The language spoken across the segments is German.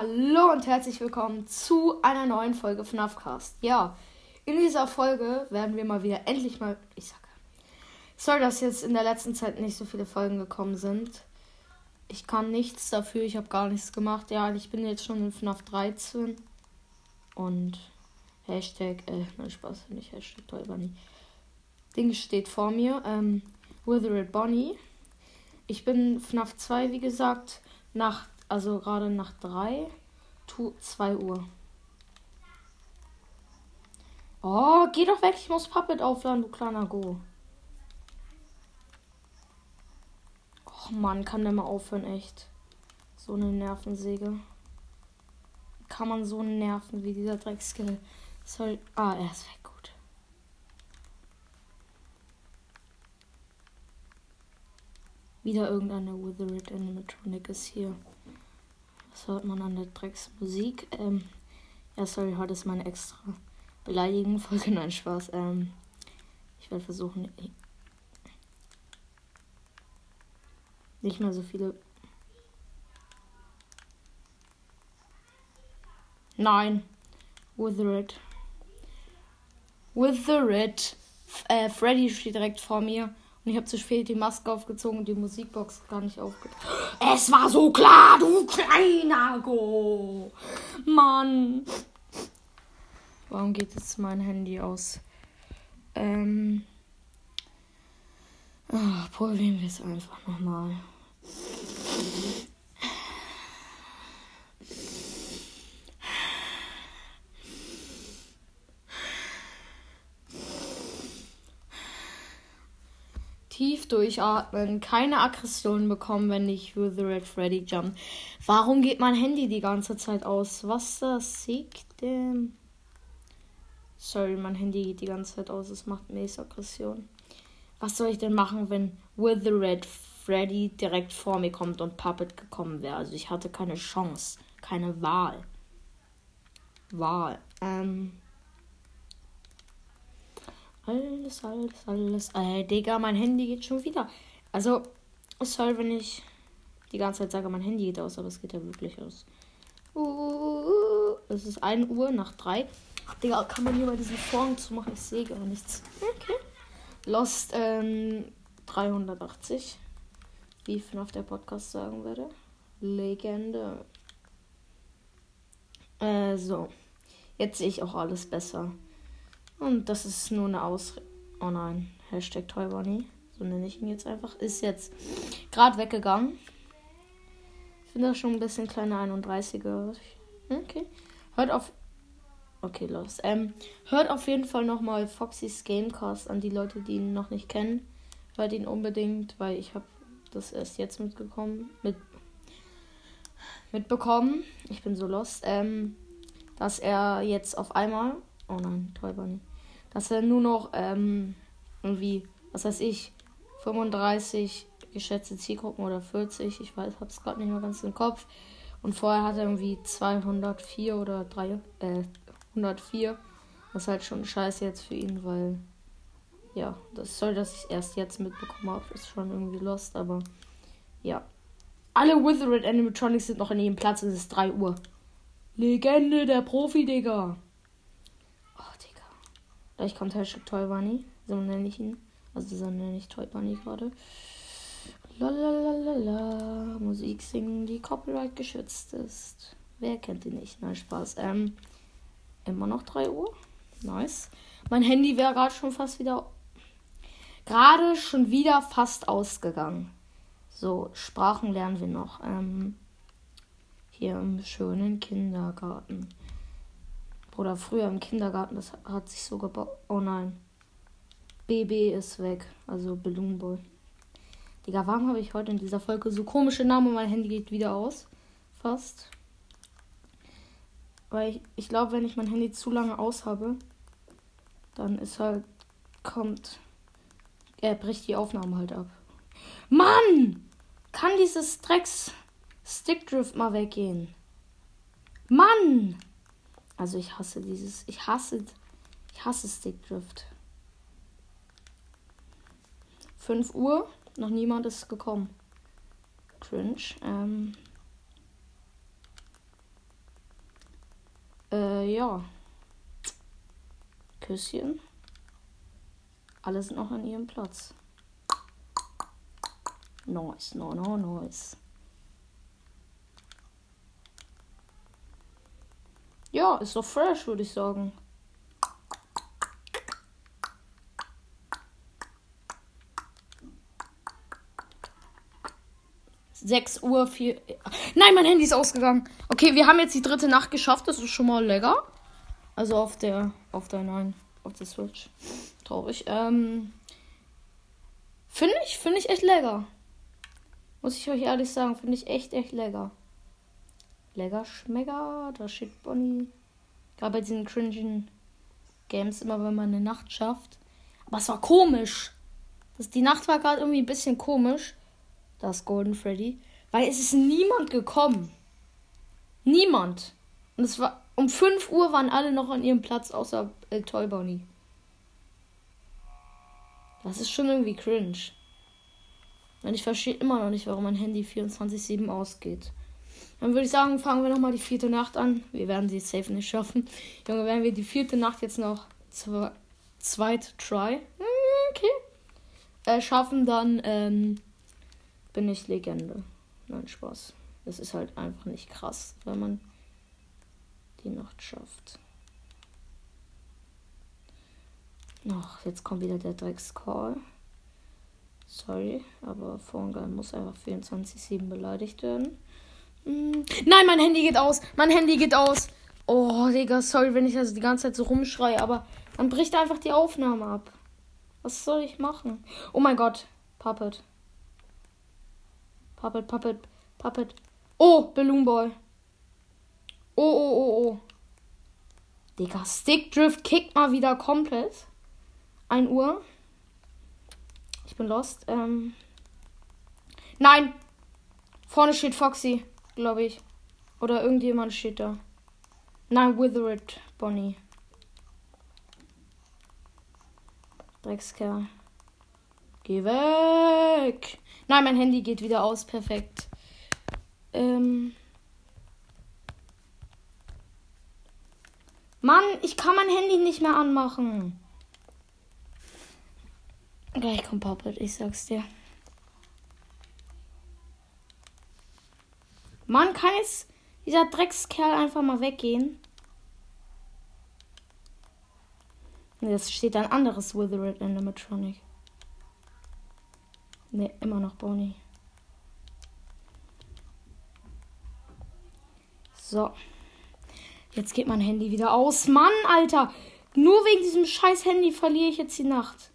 Hallo und herzlich willkommen zu einer neuen Folge FNAF Cast. Ja, in dieser Folge werden wir mal wieder endlich mal. Ich sag. Sorry, dass jetzt in der letzten Zeit nicht so viele Folgen gekommen sind. Ich kann nichts dafür, ich habe gar nichts gemacht. Ja, ich bin jetzt schon in FNAF 13. Und Hashtag, äh, nein, Spaß, nicht Hashtag Toy Bunny. Ding steht vor mir. Ähm, Withered Bonnie. Ich bin FNAF 2, wie gesagt, nach also gerade nach 3, 2 Uhr. Oh, geh doch weg, ich muss Puppet aufladen, du kleiner Go. Och Mann, kann der mal aufhören, echt. So eine Nervensäge. Kann man so nerven wie dieser Dreckskill. Soll. Ah, er ist weg, gut. Wieder irgendeine Withered Animatronic ist hier. Was hört man an der Drecksmusik? Ähm, ja, sorry, heute ist meine extra beleidigende Folge. Nein, Spaß. Ähm, ich werde versuchen, nicht mehr so viele. Nein. Withered. Withered. Äh, Freddy steht direkt vor mir. Und ich habe zu spät die Maske aufgezogen und die Musikbox gar nicht aufgezogen. Es war so klar, du kleiner Go. Mann. Warum geht jetzt mein Handy aus? Ähm. Ach, probieren wir es einfach nochmal. Durchatmen, keine Aggression bekommen, wenn ich with the Red Freddy jump. Warum geht mein Handy die ganze Zeit aus? Was das sieht denn? Sorry, mein Handy geht die ganze Zeit aus. Es macht mir Aggression. Was soll ich denn machen, wenn with the Red Freddy direkt vor mir kommt und Puppet gekommen wäre? Also ich hatte keine Chance, keine Wahl. Wahl. Ähm. Alles, alles, alles. Äh, Digga, mein Handy geht schon wieder. Also, sorry, wenn ich die ganze Zeit sage, mein Handy geht aus, aber es geht ja wirklich aus. Uh, es ist 1 Uhr nach 3. Ach, Digga, kann man hier mal diesen Vorhang zu machen? Ich sehe gar nichts. Okay. Lost ähm, 380. Wie ich auf der Podcast sagen würde. Legende. Äh, so. Jetzt sehe ich auch alles besser. Und das ist nur eine Ausrede. Oh nein, Hashtag Toy Bunny. So nenne ich ihn jetzt einfach. Ist jetzt gerade weggegangen. Ich finde das schon ein bisschen kleiner 31er. Okay. Hört auf. Okay, los. Ähm, hört auf jeden Fall nochmal Foxys Gamecast an die Leute, die ihn noch nicht kennen. Hört ihn unbedingt, weil ich habe das erst jetzt mitgekommen. Mit, mitbekommen. Ich bin so lost. Ähm, dass er jetzt auf einmal. Oh nein, Toy Bunny dass er nur noch ähm, irgendwie, was weiß ich, 35 geschätzte Zielgruppen oder 40, ich weiß, hab's gerade nicht mehr ganz im Kopf. Und vorher hat er irgendwie 204 oder 3, äh, 104. Was halt schon scheiße jetzt für ihn, weil ja, das soll, dass ich erst jetzt mitbekommen habe, ist schon irgendwie lost, aber ja. Alle Withered Animatronics sind noch in ihrem Platz, es ist 3 Uhr. Legende der Profi, Digga. Gleich kommt Hashtag Toy Bunny. So nenne ich ihn. Also so nenne ich Toy Bunny gerade. Lalalala. Musik singen, die Copyright geschützt ist. Wer kennt die nicht? Nein, Spaß. Ähm, immer noch 3 Uhr. Nice. Mein Handy wäre gerade schon fast wieder. Gerade schon wieder fast ausgegangen. So, Sprachen lernen wir noch. Ähm, hier im schönen Kindergarten. Oder früher im Kindergarten, das hat sich so gebaut. Oh nein. BB ist weg. Also Balloon Boy. Digga, warum habe ich heute in dieser Folge so komische Namen mein Handy geht wieder aus? Fast. Weil ich, ich glaube, wenn ich mein Handy zu lange aus habe, dann ist halt, kommt, er bricht die Aufnahme halt ab. Mann! Kann dieses Drecks Stickdrift mal weggehen? Mann! Also ich hasse dieses. Ich hasse. Ich hasse Stickdrift. 5 Uhr. Noch niemand ist gekommen. Cringe. Ähm. ja. Küsschen. Alle sind noch an ihrem Platz. Nice, no, no, nice. Ja, ist doch fresh, würde ich sagen. 6 Uhr 4. Nein, mein Handy ist ausgegangen. Okay, wir haben jetzt die dritte Nacht geschafft. Das ist schon mal lecker. Also auf der. Auf der Nein. Auf der Switch. Traurig. Ähm. Finde ich, finde ich echt lecker. Muss ich euch ehrlich sagen, finde ich echt, echt lecker. Lecker schmecker. Da steht Bonnie. Gerade bei diesen cringen Games immer, wenn man eine Nacht schafft. Aber es war komisch. Das, die Nacht war gerade irgendwie ein bisschen komisch das Golden Freddy, weil es ist niemand gekommen. Niemand. Und es war um 5 Uhr waren alle noch an ihrem Platz außer äh, Toy Bonnie. Das ist schon irgendwie cringe. Und ich verstehe immer noch nicht, warum mein Handy 24-7 ausgeht. Dann würde ich sagen, fangen wir nochmal die vierte Nacht an. Wir werden sie safe nicht schaffen. Junge, werden wir die vierte Nacht jetzt noch zweit try. Hm, okay. Äh, schaffen, dann ähm, bin ich Legende. Nein, Spaß. Es ist halt einfach nicht krass, wenn man die Nacht schafft. Ach, jetzt kommt wieder der Dreckscall. Sorry, aber Phone muss einfach 24-7 beleidigt werden. Hm. Nein, mein Handy geht aus. Mein Handy geht aus. Oh, Digga, sorry, wenn ich also die ganze Zeit so rumschreie, aber dann bricht einfach die Aufnahme ab. Was soll ich machen? Oh mein Gott, Puppet. Puppet, Puppet, Puppet. Oh, Balloon Boy. Oh, oh, oh, oh. Digga, Stickdrift kickt mal wieder komplett. 1 Uhr. Ich bin lost. Ähm. Nein! Vorne steht Foxy, glaube ich. Oder irgendjemand steht da. Nein, Withered Bonnie. Dreckskerl. Geh weg! Nein, mein Handy geht wieder aus. Perfekt. Ähm. Mann, ich kann mein Handy nicht mehr anmachen. Gleich kommt Puppet, ich sag's dir. Mann, kann jetzt dieser Dreckskerl einfach mal weggehen? Jetzt steht ein anderes Withered Animatronic. Ne, immer noch Bonnie. So. Jetzt geht mein Handy wieder aus. Mann, Alter. Nur wegen diesem scheiß Handy verliere ich jetzt die Nacht.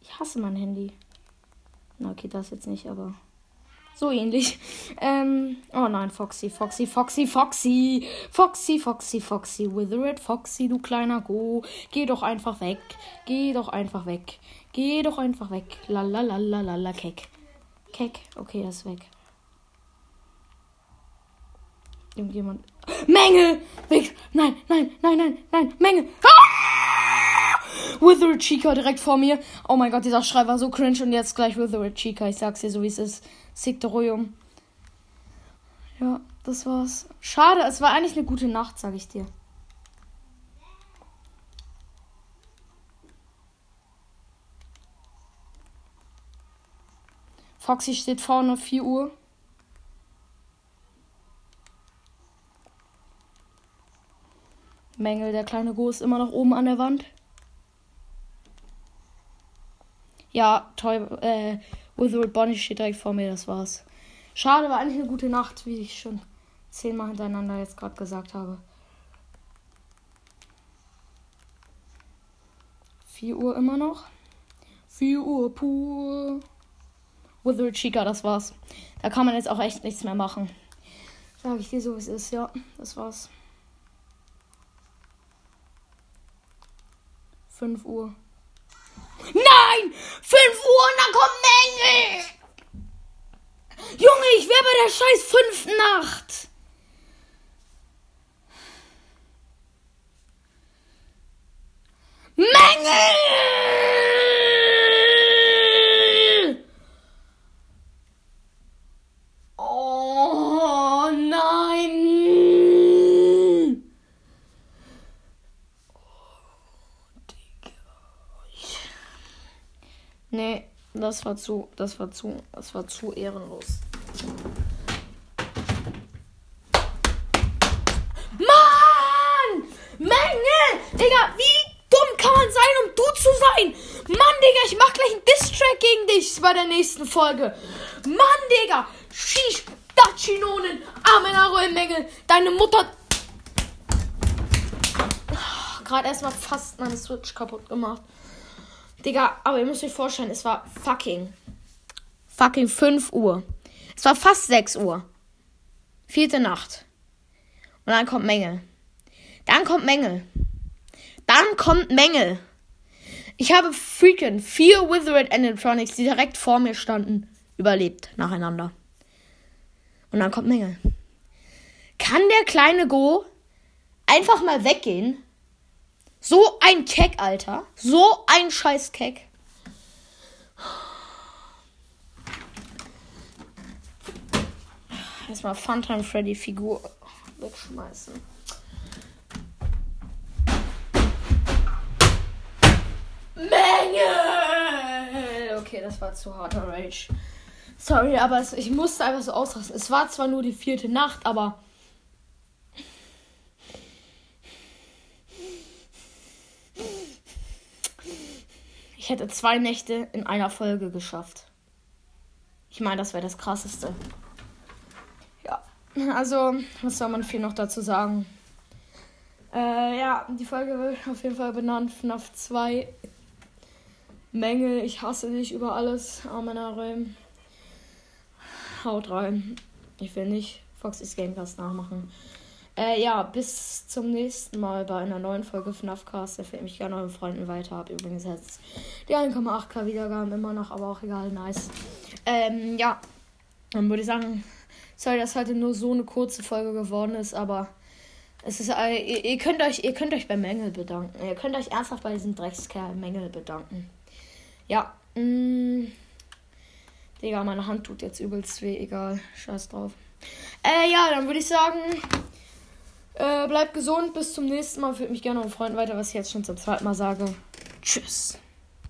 Ich hasse mein Handy. Na, okay, das jetzt nicht, aber so ähnlich. Ähm, oh nein, Foxy, Foxy, Foxy, Foxy, Foxy, Foxy, Foxy, Withered Foxy, du kleiner Go. Geh doch einfach weg. Geh doch einfach weg. Geh doch einfach weg. Lalalala, Keck. Keck. Okay, er ist weg. Irgendjemand. Menge! Weg! Nein, nein, nein, nein, nein, Menge! Ah! Withered Chica direkt vor mir. Oh mein Gott, dieser Schrei war so cringe und jetzt gleich Withered Chica. Ich sag's dir so, wie es ist. Siktorium. Ja, das war's. Schade, es war eigentlich eine gute Nacht, sag ich dir. Foxy steht vorne, 4 Uhr. Mängel, der kleine Go ist immer noch oben an der Wand. Ja, Toy, äh, Withered Bonnie steht direkt vor mir, das war's. Schade, war eigentlich eine gute Nacht, wie ich schon zehnmal hintereinander jetzt gerade gesagt habe. 4 Uhr immer noch. 4 Uhr pur. Withered Chica, das war's. Da kann man jetzt auch echt nichts mehr machen. Sag ich dir so, wie es ist, ja. Das war's. 5 Uhr. Nein! 5 Uhr und dann kommt Mängel! Junge, ich wäre bei der scheiß fünften Nacht. Mängel! Das war zu, das war zu, das war zu ehrenlos. Mann! Menge! Digga, wie dumm kann man sein, um du zu sein? Mann, Digga, ich mach gleich einen Distrack gegen dich bei der nächsten Folge. Mann, Digga! Shish, Dachinonen, Amenaröllmenge, deine Mutter. Gerade erstmal fast meine Switch kaputt gemacht. Digga, aber ihr müsst euch vorstellen, es war fucking. Fucking 5 Uhr. Es war fast 6 Uhr. Vierte Nacht. Und dann kommt Menge. Dann kommt Menge. Dann kommt Menge. Ich habe freaking vier Withered Animatronics, die direkt vor mir standen, überlebt nacheinander. Und dann kommt Menge. Kann der kleine Go einfach mal weggehen? So ein Keck, Alter. So ein scheiß Keck. Erstmal Funtime Freddy Figur wegschmeißen. Menge! Okay, das war zu harter Rage. Sorry, aber ich musste einfach so ausrasten. Es war zwar nur die vierte Nacht, aber. Ich hätte zwei Nächte in einer Folge geschafft. Ich meine, das wäre das Krasseste. Ja, also, was soll man viel noch dazu sagen? Äh, ja, die Folge wird auf jeden Fall benannt. FNAF 2. Mängel, ich hasse dich über alles. Amenare. Haut rein. Ich will nicht Foxys Gamecast nachmachen. Äh, ja, bis zum nächsten Mal bei einer neuen Folge FNAFcast. Empfehle mich gerne euren Freunden weiter. Hab übrigens jetzt die 1,8k Wiedergaben immer noch, aber auch egal, nice. Ähm, ja, dann würde ich sagen, sorry, dass heute nur so eine kurze Folge geworden ist, aber es ist, äh, ihr, ihr, könnt euch, ihr könnt euch bei Mängel bedanken. Ihr könnt euch ernsthaft bei diesem Dreckskerl Mängel bedanken. Ja, mh, mm. Digga, meine Hand tut jetzt übelst weh, egal. Scheiß drauf. Äh, ja, dann würde ich sagen, äh, bleibt gesund, bis zum nächsten Mal. Fühlt mich gerne um Freunden weiter, was ich jetzt schon zum zweiten Mal sage. Tschüss.